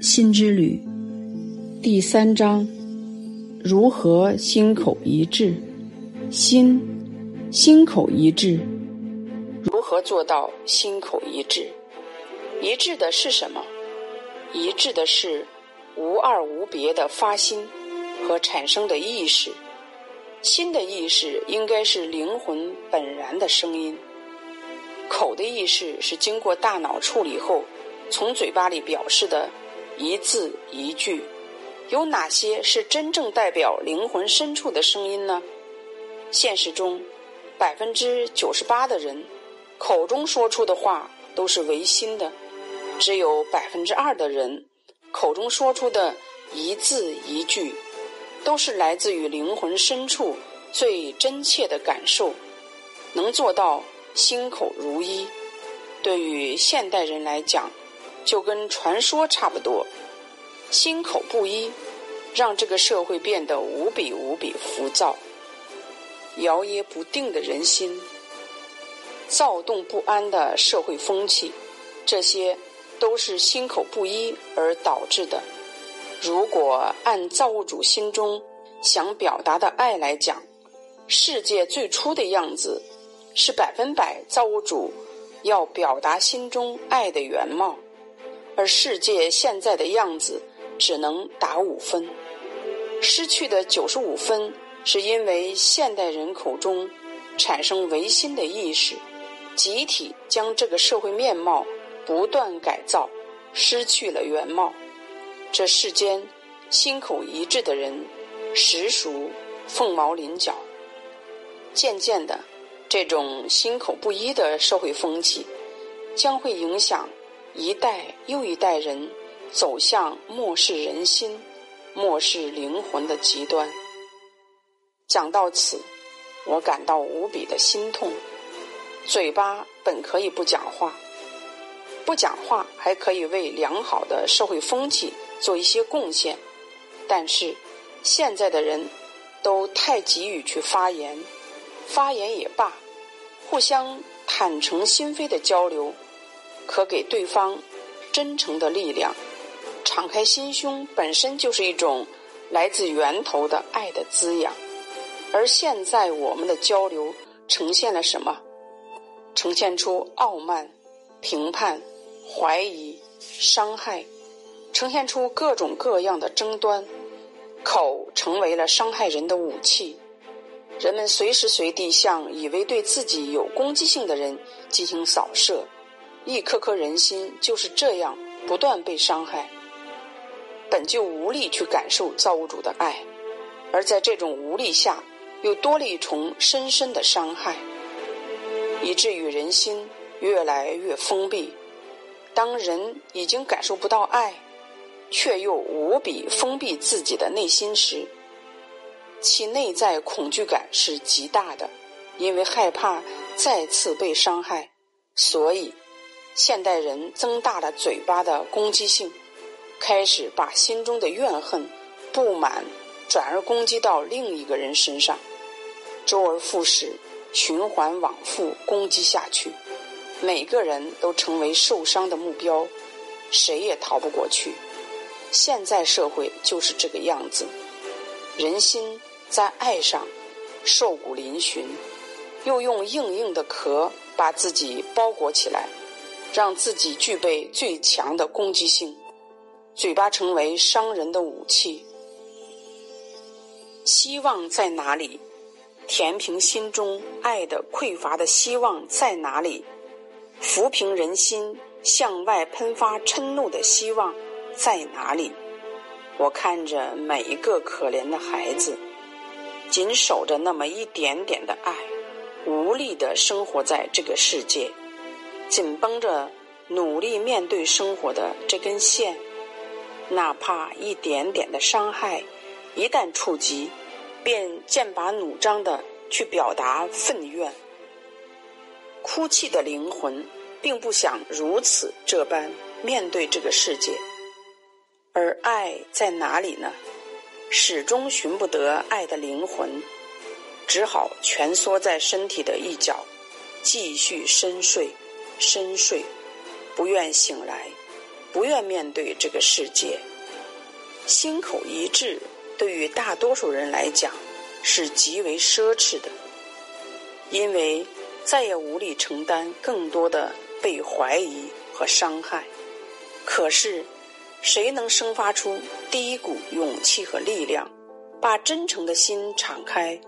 心之旅第三章：如何心口一致？心，心口一致。如何做到心口一致？一致的是什么？一致的是无二无别的发心和产生的意识。心的意识应该是灵魂本然的声音，口的意识是经过大脑处理后从嘴巴里表示的。一字一句，有哪些是真正代表灵魂深处的声音呢？现实中，百分之九十八的人口中说出的话都是违心的，只有百分之二的人口中说出的一字一句，都是来自于灵魂深处最真切的感受。能做到心口如一，对于现代人来讲。就跟传说差不多，心口不一，让这个社会变得无比无比浮躁，摇曳不定的人心，躁动不安的社会风气，这些都是心口不一而导致的。如果按造物主心中想表达的爱来讲，世界最初的样子是百分百造物主要表达心中爱的原貌。而世界现在的样子只能打五分，失去的九十五分是因为现代人口中产生唯心的意识，集体将这个社会面貌不断改造，失去了原貌。这世间心口一致的人实属凤毛麟角。渐渐的，这种心口不一的社会风气将会影响。一代又一代人走向漠视人心、漠视灵魂的极端。讲到此，我感到无比的心痛。嘴巴本可以不讲话，不讲话还可以为良好的社会风气做一些贡献，但是现在的人都太急于去发言，发言也罢，互相坦诚心扉的交流。可给对方真诚的力量，敞开心胸本身就是一种来自源头的爱的滋养。而现在我们的交流呈现了什么？呈现出傲慢、评判、怀疑、伤害，呈现出各种各样的争端。口成为了伤害人的武器，人们随时随地向以为对自己有攻击性的人进行扫射。一颗颗人心就是这样不断被伤害，本就无力去感受造物主的爱，而在这种无力下，又多了一重深深的伤害，以至于人心越来越封闭。当人已经感受不到爱，却又无比封闭自己的内心时，其内在恐惧感是极大的，因为害怕再次被伤害，所以。现代人增大了嘴巴的攻击性，开始把心中的怨恨、不满转而攻击到另一个人身上，周而复始，循环往复攻击下去。每个人都成为受伤的目标，谁也逃不过去。现在社会就是这个样子，人心在爱上瘦骨嶙峋，又用硬硬的壳把自己包裹起来。让自己具备最强的攻击性，嘴巴成为伤人的武器。希望在哪里？填平心中爱的匮乏的希望在哪里？抚平人心向外喷发嗔怒的希望在哪里？我看着每一个可怜的孩子，紧守着那么一点点的爱，无力的生活在这个世界。紧绷着，努力面对生活的这根线，哪怕一点点的伤害，一旦触及，便剑拔弩张的去表达愤怨。哭泣的灵魂，并不想如此这般面对这个世界，而爱在哪里呢？始终寻不得爱的灵魂，只好蜷缩在身体的一角，继续深睡。深睡，不愿醒来，不愿面对这个世界。心口一致，对于大多数人来讲是极为奢侈的，因为再也无力承担更多的被怀疑和伤害。可是，谁能生发出第一股勇气和力量，把真诚的心敞开，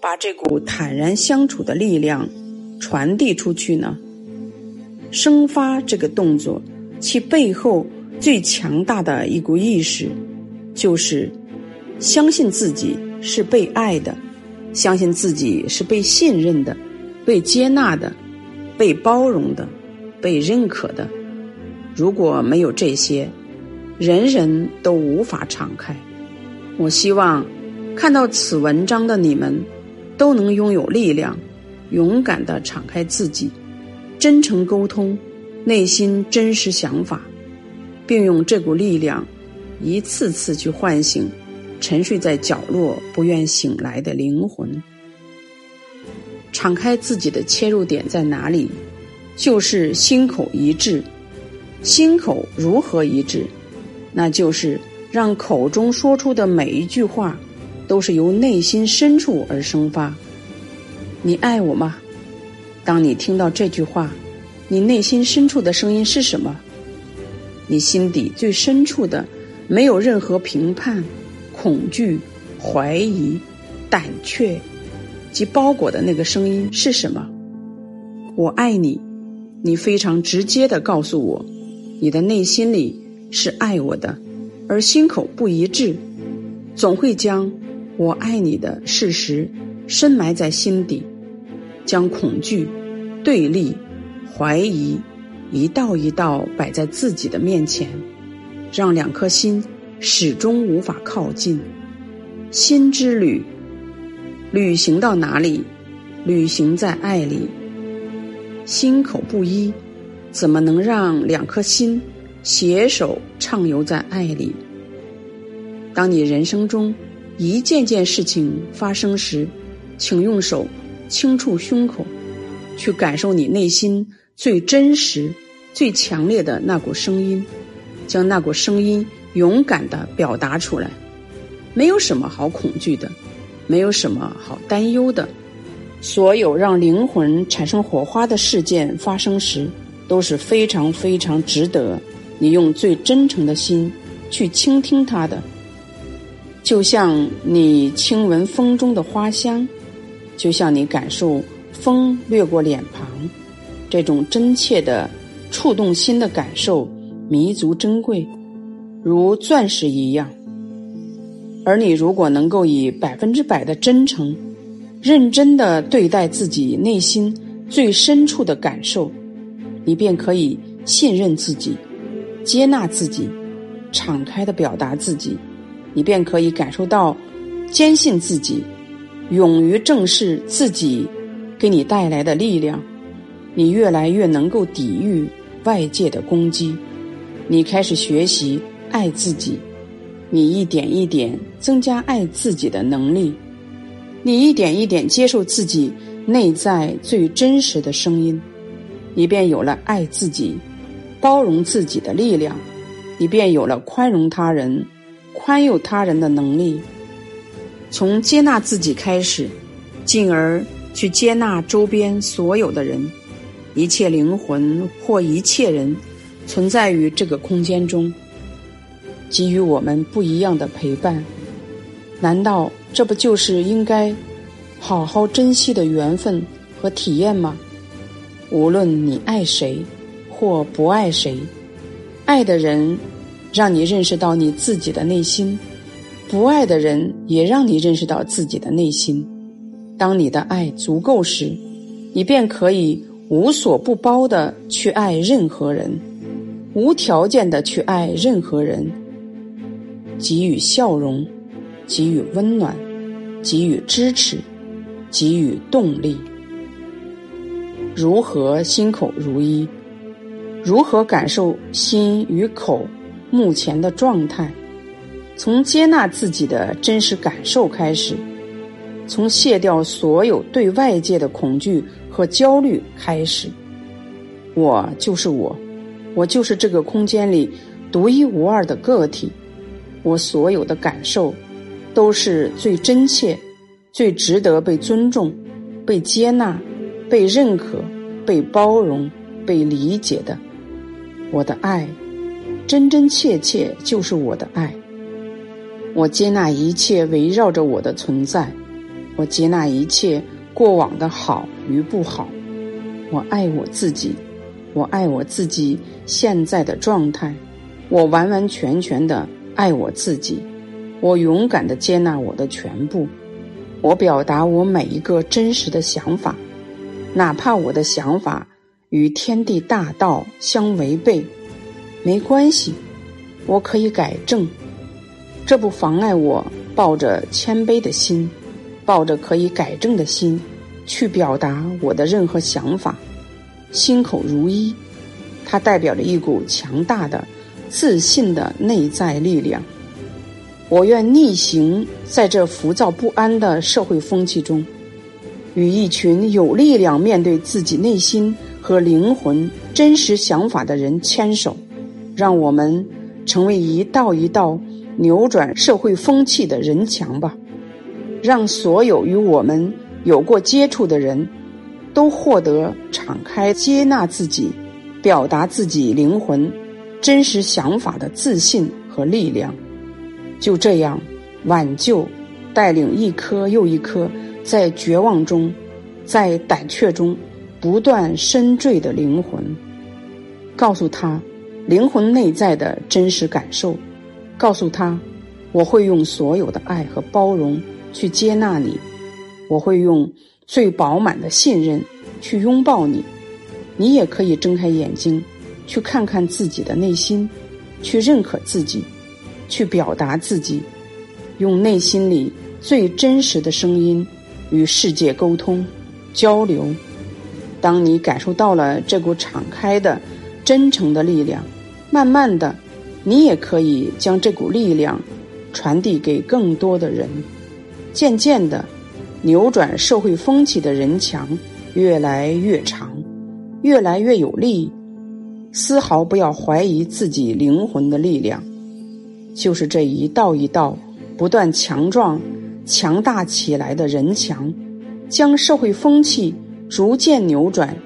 把这股坦然相处的力量传递出去呢？生发这个动作，其背后。最强大的一股意识，就是相信自己是被爱的，相信自己是被信任的、被接纳的、被包容的、被认可的。如果没有这些，人人都无法敞开。我希望看到此文章的你们，都能拥有力量，勇敢的敞开自己，真诚沟通内心真实想法。并用这股力量，一次次去唤醒沉睡在角落不愿醒来的灵魂。敞开自己的切入点在哪里？就是心口一致。心口如何一致？那就是让口中说出的每一句话，都是由内心深处而生发。你爱我吗？当你听到这句话，你内心深处的声音是什么？你心底最深处的，没有任何评判、恐惧、怀疑、胆怯及包裹的那个声音是什么？我爱你，你非常直接的告诉我，你的内心里是爱我的，而心口不一致，总会将我爱你的事实深埋在心底，将恐惧、对立、怀疑。一道一道摆在自己的面前，让两颗心始终无法靠近。心之旅，旅行到哪里？旅行在爱里。心口不一，怎么能让两颗心携手畅游在爱里？当你人生中一件件事情发生时，请用手轻触胸口，去感受你内心最真实。最强烈的那股声音，将那股声音勇敢的表达出来。没有什么好恐惧的，没有什么好担忧的。所有让灵魂产生火花的事件发生时，都是非常非常值得你用最真诚的心去倾听它的。就像你轻闻风中的花香，就像你感受风掠过脸庞，这种真切的。触动心的感受弥足珍贵，如钻石一样。而你如果能够以百分之百的真诚、认真的对待自己内心最深处的感受，你便可以信任自己、接纳自己、敞开的表达自己，你便可以感受到坚信自己、勇于正视自己给你带来的力量，你越来越能够抵御。外界的攻击，你开始学习爱自己，你一点一点增加爱自己的能力，你一点一点接受自己内在最真实的声音，你便有了爱自己、包容自己的力量，你便有了宽容他人、宽宥他人的能力。从接纳自己开始，进而去接纳周边所有的人。一切灵魂或一切人，存在于这个空间中，给予我们不一样的陪伴。难道这不就是应该好好珍惜的缘分和体验吗？无论你爱谁或不爱谁，爱的人让你认识到你自己的内心，不爱的人也让你认识到自己的内心。当你的爱足够时，你便可以。无所不包的去爱任何人，无条件的去爱任何人，给予笑容，给予温暖，给予支持，给予动力。如何心口如一？如何感受心与口目前的状态？从接纳自己的真实感受开始，从卸掉所有对外界的恐惧。和焦虑开始，我就是我。我就是这个空间里独一无二的个体，我所有的感受都是最真切、最值得被尊重、被接纳、被认可、被包容、被理解的。我的爱，真真切切就是我的爱。我接纳一切围绕着我的存在，我接纳一切过往的好与不好。我爱我自己。我爱我自己现在的状态，我完完全全的爱我自己，我勇敢的接纳我的全部，我表达我每一个真实的想法，哪怕我的想法与天地大道相违背，没关系，我可以改正，这不妨碍我抱着谦卑的心，抱着可以改正的心，去表达我的任何想法。心口如一，它代表着一股强大的、自信的内在力量。我愿逆行在这浮躁不安的社会风气中，与一群有力量面对自己内心和灵魂真实想法的人牵手，让我们成为一道一道扭转社会风气的人墙吧。让所有与我们有过接触的人。都获得敞开接纳自己、表达自己灵魂真实想法的自信和力量。就这样，挽救、带领一颗又一颗在绝望中、在胆怯中不断深坠的灵魂，告诉他灵魂内在的真实感受，告诉他我会用所有的爱和包容去接纳你，我会用。最饱满的信任，去拥抱你。你也可以睁开眼睛，去看看自己的内心，去认可自己，去表达自己，用内心里最真实的声音与世界沟通、交流。当你感受到了这股敞开的、真诚的力量，慢慢的，你也可以将这股力量传递给更多的人。渐渐的。扭转社会风气的人墙越来越长，越来越有力。丝毫不要怀疑自己灵魂的力量，就是这一道一道不断强壮、强大起来的人墙，将社会风气逐渐扭转，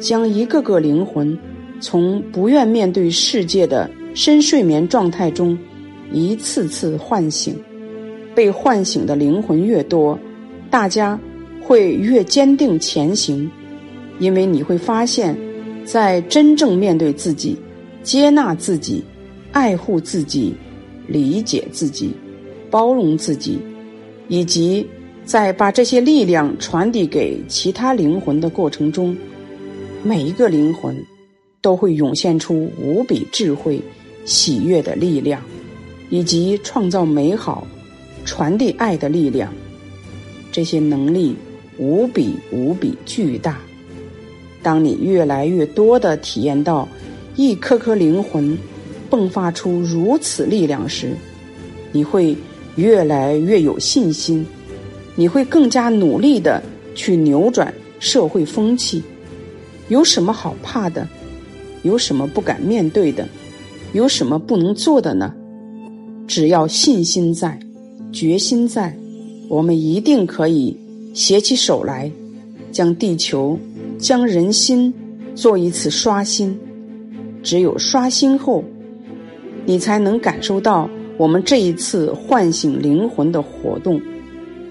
将一个个灵魂从不愿面对世界的深睡眠状态中一次次唤醒。被唤醒的灵魂越多。大家会越坚定前行，因为你会发现，在真正面对自己、接纳自己、爱护自己、理解自己、包容自己，以及在把这些力量传递给其他灵魂的过程中，每一个灵魂都会涌现出无比智慧、喜悦的力量，以及创造美好、传递爱的力量。这些能力无比无比巨大。当你越来越多的体验到一颗颗灵魂迸发出如此力量时，你会越来越有信心，你会更加努力的去扭转社会风气。有什么好怕的？有什么不敢面对的？有什么不能做的呢？只要信心在，决心在。我们一定可以携起手来，将地球、将人心做一次刷新。只有刷新后，你才能感受到我们这一次唤醒灵魂的活动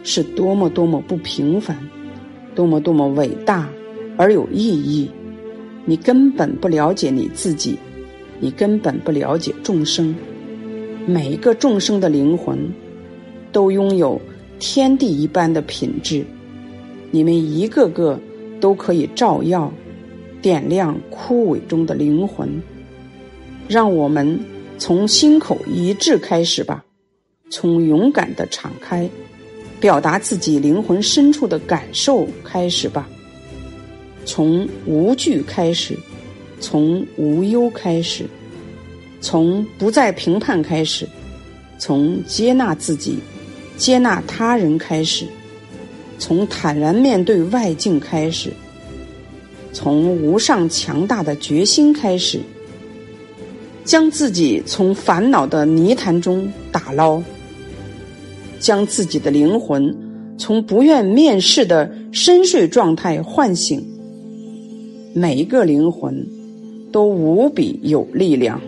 是多么多么不平凡，多么多么伟大而有意义。你根本不了解你自己，你根本不了解众生。每一个众生的灵魂都拥有。天地一般的品质，你们一个个都可以照耀、点亮枯萎中的灵魂。让我们从心口一致开始吧，从勇敢的敞开，表达自己灵魂深处的感受开始吧。从无惧开始，从无忧开始，从不再评判开始，从接纳自己。接纳他人开始，从坦然面对外境开始，从无上强大的决心开始，将自己从烦恼的泥潭中打捞，将自己的灵魂从不愿面世的深睡状态唤醒。每一个灵魂都无比有力量，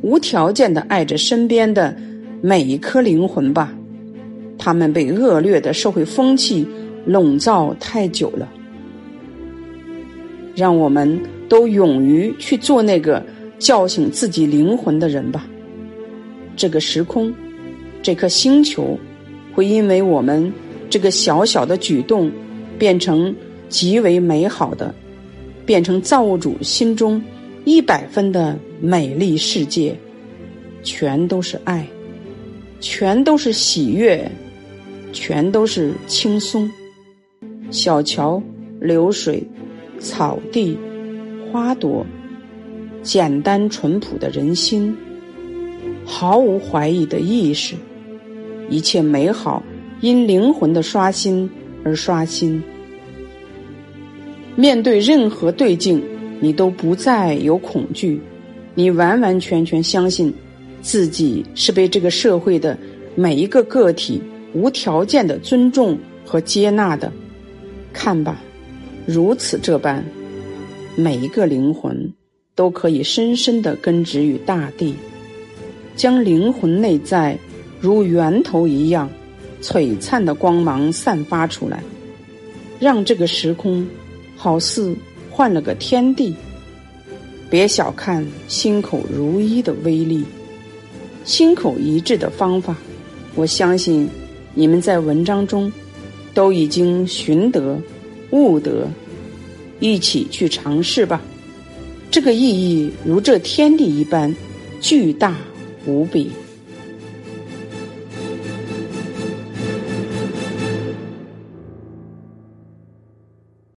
无条件的爱着身边的每一颗灵魂吧。他们被恶劣的社会风气笼罩太久了。让我们都勇于去做那个叫醒自己灵魂的人吧。这个时空，这颗星球，会因为我们这个小小的举动，变成极为美好的，变成造物主心中一百分的美丽世界，全都是爱，全都是喜悦，全都是轻松。小桥流水。草地、花朵，简单淳朴的人心，毫无怀疑的意识，一切美好因灵魂的刷新而刷新。面对任何对境，你都不再有恐惧，你完完全全相信自己是被这个社会的每一个个体无条件的尊重和接纳的。看吧。如此这般，每一个灵魂都可以深深的根植于大地，将灵魂内在如源头一样璀璨的光芒散发出来，让这个时空好似换了个天地。别小看心口如一的威力，心口一致的方法，我相信你们在文章中都已经寻得。悟得，一起去尝试吧。这个意义如这天地一般巨大无比。